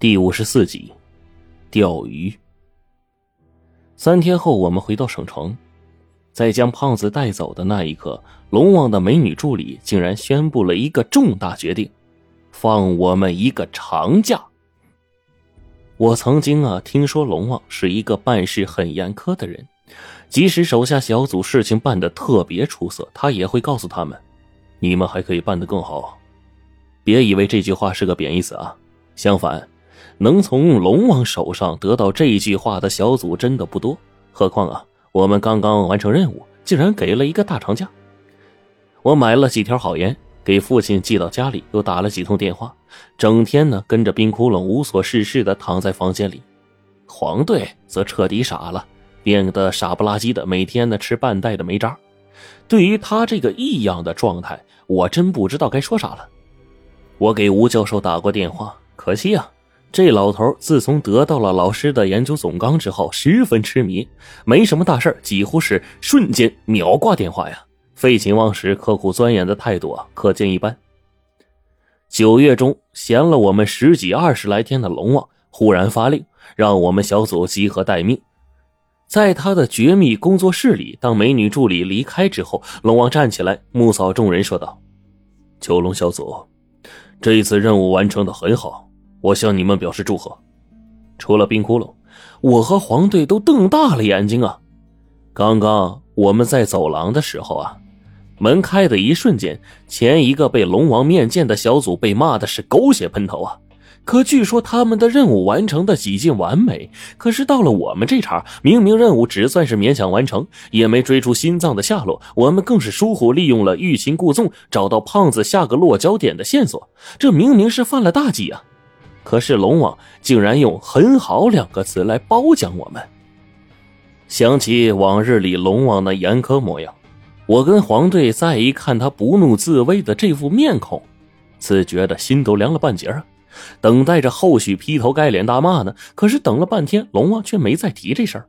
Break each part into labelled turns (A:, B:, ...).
A: 第五十四集，钓鱼。三天后，我们回到省城，在将胖子带走的那一刻，龙王的美女助理竟然宣布了一个重大决定：放我们一个长假。我曾经啊听说龙王是一个办事很严苛的人，即使手下小组事情办得特别出色，他也会告诉他们：“你们还可以办得更好。”别以为这句话是个贬义词啊，相反。能从龙王手上得到这句话的小组真的不多，何况啊，我们刚刚完成任务，竟然给了一个大长假。我买了几条好烟，给父亲寄到家里，又打了几通电话，整天呢跟着冰窟窿无所事事的躺在房间里。黄队则彻底傻了，变得傻不拉几的，每天呢吃半袋的煤渣。对于他这个异样的状态，我真不知道该说啥了。我给吴教授打过电话，可惜啊。这老头自从得到了老师的研究总纲之后，十分痴迷，没什么大事几乎是瞬间秒挂电话呀。废寝忘食、刻苦钻研的态度啊，可见一斑。九月中，闲了我们十几二十来天的龙王忽然发令，让我们小组集合待命。在他的绝密工作室里，当美女助理离开之后，龙王站起来，目扫众人，说道：“九龙小组，这一次任务完成的很好。”我向你们表示祝贺。除了冰窟窿，我和黄队都瞪大了眼睛啊！刚刚我们在走廊的时候啊，门开的一瞬间，前一个被龙王面见的小组被骂的是狗血喷头啊！可据说他们的任务完成的几近完美，可是到了我们这茬，明明任务只算是勉强完成，也没追出心脏的下落，我们更是疏忽利用了欲擒故纵，找到胖子下个落脚点的线索，这明明是犯了大忌啊！可是龙王竟然用“很好”两个词来褒奖我们。想起往日里龙王那严苛模样，我跟黄队再一看他不怒自威的这副面孔，自觉的心都凉了半截啊！等待着后续劈头盖脸大骂呢。可是等了半天，龙王却没再提这事儿。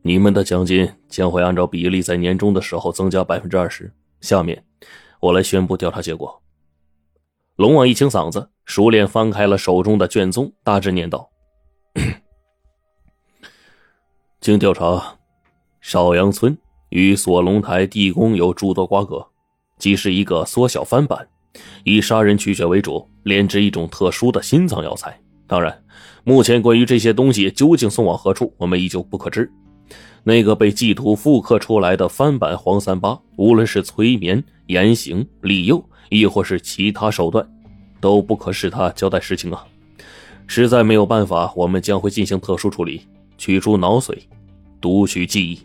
A: 你们的奖金将会按照比例在年终的时候增加百分之二十。下面，我来宣布调查结果。龙王一清嗓子，熟练翻开了手中的卷宗，大致念道：“经调查，少阳村与锁龙台地宫有诸多瓜葛，即是一个缩小翻版，以杀人取血为主，炼制一种特殊的心脏药材。当然，目前关于这些东西究竟送往何处，我们依旧不可知。那个被祭图复刻出来的翻版黄三八，无论是催眠、言行、利诱。”亦或是其他手段，都不可使他交代实情啊！实在没有办法，我们将会进行特殊处理，取出脑髓，读取记忆。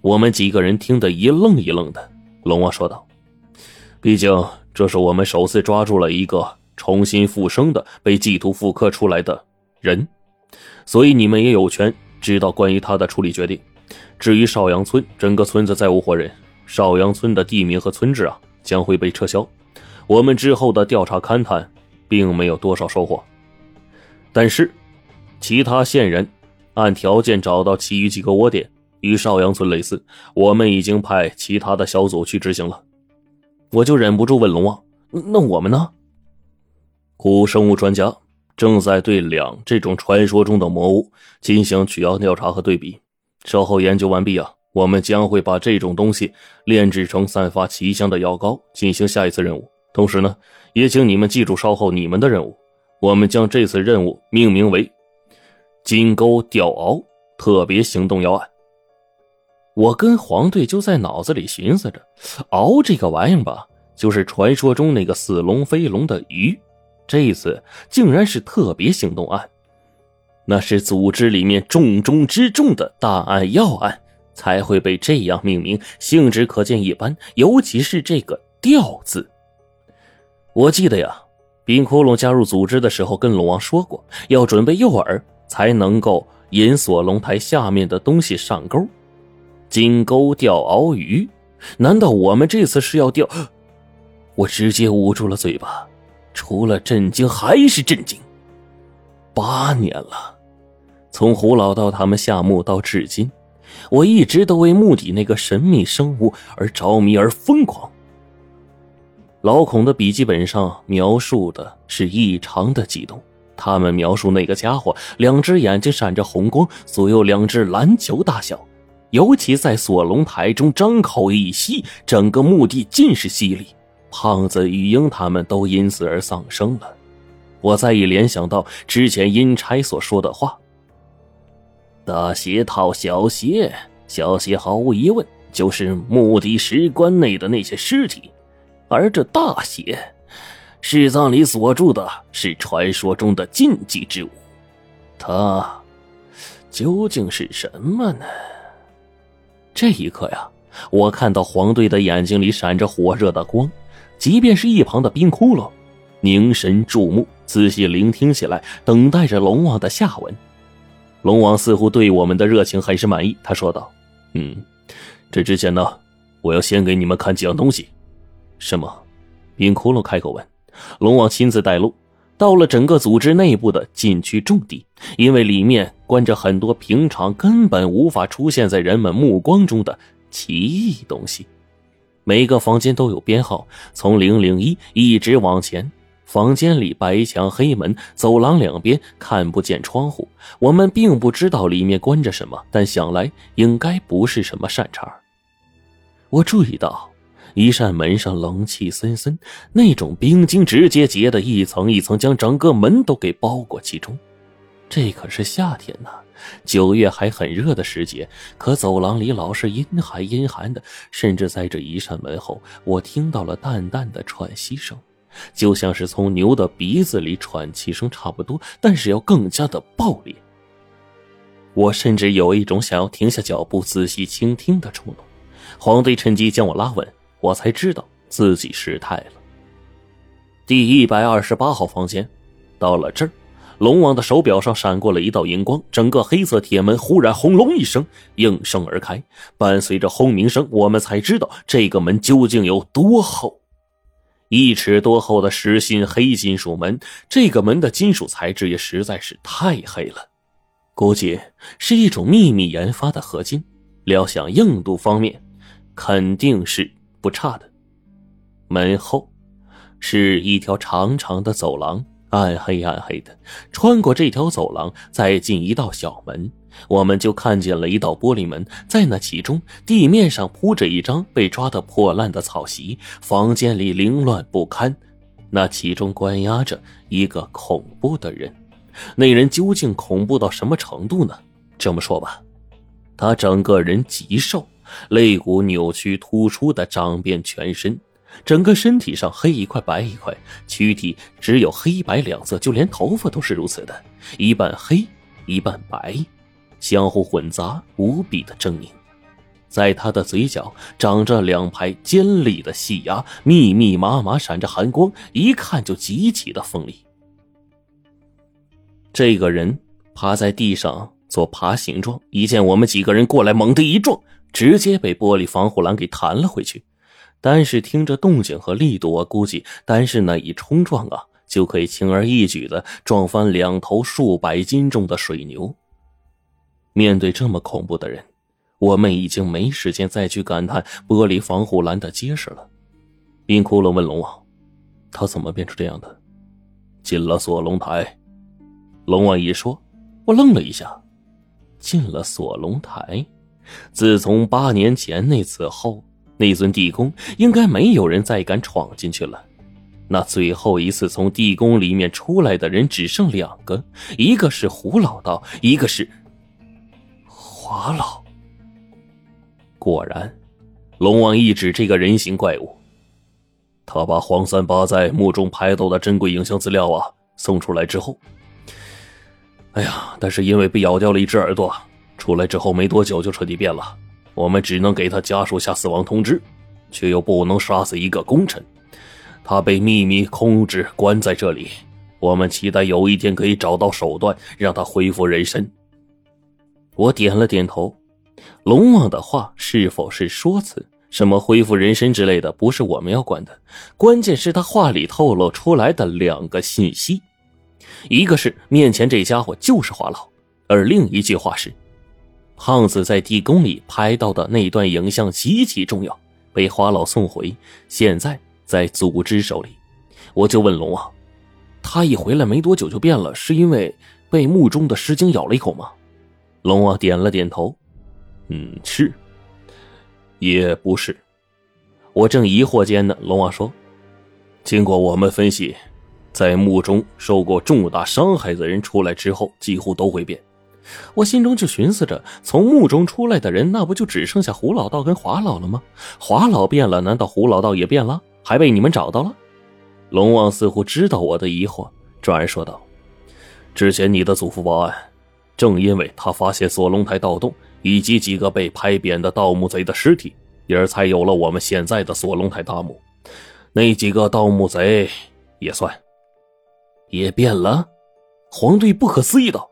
A: 我们几个人听得一愣一愣的。龙王说道：“毕竟这是我们首次抓住了一个重新复生的被祭图复刻出来的人，所以你们也有权知道关于他的处理决定。至于少阳村，整个村子再无活人，少阳村的地名和村志啊。”将会被撤销。我们之后的调查勘探，并没有多少收获。但是，其他线人按条件找到其余几个窝点，与邵阳村类似。我们已经派其他的小组去执行了。我就忍不住问龙王：“那我们呢？”古生物专家正在对两这种传说中的魔物进行取样调查和对比。稍后研究完毕啊。我们将会把这种东西炼制成散发奇香的药膏，进行下一次任务。同时呢，也请你们记住稍后你们的任务。我们将这次任务命名为“金钩吊鳌特别行动要案”。我跟黄队就在脑子里寻思着，鳌这个玩意儿吧，就是传说中那个似龙非龙的鱼。这次竟然是特别行动案，那是组织里面重中之重的大案要案。才会被这样命名，性质可见一斑。尤其是这个“吊”字，我记得呀，冰窟窿加入组织的时候跟龙王说过，要准备诱饵才能够引锁龙台下面的东西上钩。金钩钓鳌鱼，难道我们这次是要钓？我直接捂住了嘴巴，除了震惊还是震惊。八年了，从胡老道他们下墓到至今。我一直都为墓底那个神秘生物而着迷而疯狂。老孔的笔记本上描述的是异常的激动。他们描述那个家伙，两只眼睛闪着红光，左右两只篮球大小。尤其在锁龙台中张口一吸，整个墓地尽是吸力。胖子、雨英他们都因此而丧生了。我再一联想到之前阴差所说的话：“大邪套小邪，小邪毫无疑问就是墓地石棺内的那些尸体，而这大邪，尸葬里锁住的是传说中的禁忌之物，它究竟是什么呢？”这一刻呀，我看到黄队的眼睛里闪着火热的光，即便是一旁的冰窟窿，凝神注目，仔细聆听起来，等待着龙王的下文。龙王似乎对我们的热情很是满意，他说道：“嗯，这之前呢，我要先给你们看几样东西。”什么？冰窟窿开口问。龙王亲自带路。到了整个组织内部的禁区重地，因为里面关着很多平常根本无法出现在人们目光中的奇异东西。每个房间都有编号，从零零一一直往前。房间里白墙黑门，走廊两边看不见窗户。我们并不知道里面关着什么，但想来应该不是什么善茬。我注意到。一扇门上冷气森森，那种冰晶直接结的一层一层，将整个门都给包裹其中。这可是夏天呐，九月还很热的时节，可走廊里老是阴寒阴寒的。甚至在这一扇门后，我听到了淡淡的喘息声，就像是从牛的鼻子里喘气声差不多，但是要更加的暴烈。我甚至有一种想要停下脚步仔细倾听的冲动。黄队趁机将我拉稳。我才知道自己失态了。第一百二十八号房间，到了这儿，龙王的手表上闪过了一道荧光，整个黑色铁门忽然轰隆一声应声而开，伴随着轰鸣声，我们才知道这个门究竟有多厚，一尺多厚的实心黑金属门。这个门的金属材质也实在是太黑了，估计是一种秘密研发的合金。料想硬度方面，肯定是。不差的，门后是一条长长的走廊，暗黑暗黑的。穿过这条走廊，再进一道小门，我们就看见了一道玻璃门。在那其中，地面上铺着一张被抓得破烂的草席，房间里凌乱不堪。那其中关押着一个恐怖的人，那人究竟恐怖到什么程度呢？这么说吧，他整个人极瘦。肋骨扭曲突出的长遍全身，整个身体上黑一块白一块，躯体只有黑白两色，就连头发都是如此的，一半黑一半白，相互混杂，无比的狰狞。在他的嘴角长着两排尖利的细牙，密密麻麻，闪着寒光，一看就极其的锋利。这个人趴在地上做爬行状，一见我们几个人过来，猛地一撞。直接被玻璃防护栏给弹了回去，但是听着动静和力度，我估计单是那一冲撞啊，就可以轻而易举的撞翻两头数百斤重的水牛。面对这么恐怖的人，我们已经没时间再去感叹玻璃防护栏的结实了。冰窟窿问龙王：“他怎么变成这样的？”进了锁龙台。龙王一说，我愣了一下：“进了锁龙台。”自从八年前那次后，那尊地宫应该没有人再敢闯进去了。那最后一次从地宫里面出来的人只剩两个，一个是胡老道，一个是华老。果然，龙王一指这个人形怪物，他把黄三八在墓中拍到的珍贵影像资料啊送出来之后，哎呀，但是因为被咬掉了一只耳朵。出来之后没多久就彻底变了，我们只能给他家属下死亡通知，却又不能杀死一个功臣。他被秘密控制关在这里，我们期待有一天可以找到手段让他恢复人身。我点了点头。龙王的话是否是说辞？什么恢复人身之类的，不是我们要管的。关键是他话里透露出来的两个信息，一个是面前这家伙就是华老，而另一句话是。胖子在地宫里拍到的那段影像极其重要，被花老送回，现在在组织手里。我就问龙王：“他一回来没多久就变了，是因为被墓中的尸精咬了一口吗？”龙王点了点头：“嗯，是，也不是。”我正疑惑间呢，龙王说：“经过我们分析，在墓中受过重大伤害的人出来之后，几乎都会变。”我心中就寻思着，从墓中出来的人，那不就只剩下胡老道跟华老了吗？华老变了，难道胡老道也变了？还被你们找到了？龙王似乎知道我的疑惑，转而说道：“之前你的祖父报案，正因为他发现锁龙台盗洞以及几个被拍扁的盗墓贼的尸体，因而才有了我们现在的锁龙台大墓。那几个盗墓贼也算，也变了。”黄队不可思议道。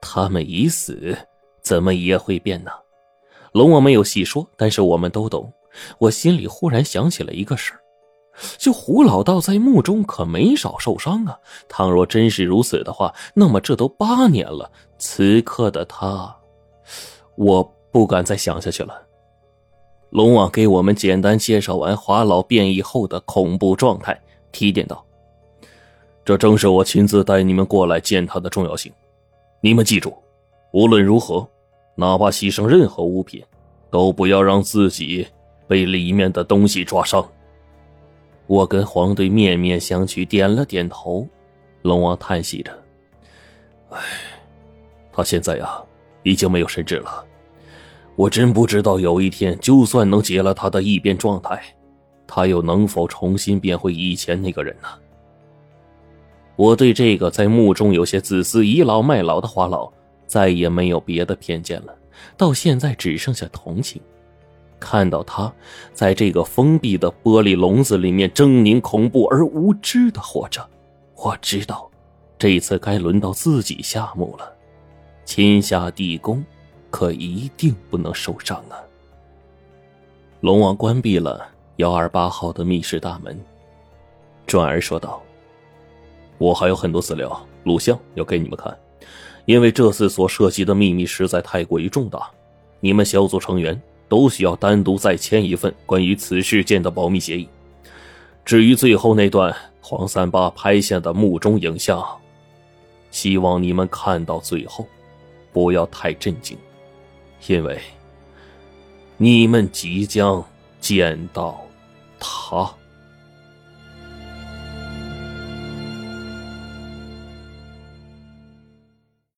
A: 他们已死，怎么也会变呢？龙王没有细说，但是我们都懂。我心里忽然想起了一个事儿，就胡老道在墓中可没少受伤啊。倘若真是如此的话，那么这都八年了，此刻的他，我不敢再想下去了。龙王给我们简单介绍完华老变异后的恐怖状态，提点道：“这正是我亲自带你们过来见他的重要性。”你们记住，无论如何，哪怕牺牲任何物品，都不要让自己被里面的东西抓伤。我跟黄队面面相觑，点了点头。龙王叹息着：“唉，他现在呀，已经没有神智了。我真不知道有一天，就算能解了他的异变状态，他又能否重新变回以前那个人呢？”我对这个在墓中有些自私、倚老卖老的花老，再也没有别的偏见了。到现在只剩下同情。看到他在这个封闭的玻璃笼子里面狰狞恐怖而无知的活着，我知道，这次该轮到自己下墓了。亲下地宫，可一定不能受伤啊！龙王关闭了幺二八号的密室大门，转而说道。我还有很多资料、录像要给你们看，因为这次所涉及的秘密实在太过于重大，你们小组成员都需要单独再签一份关于此事件的保密协议。至于最后那段黄三八拍下的墓中影像，希望你们看到最后，不要太震惊，因为你们即将见到他。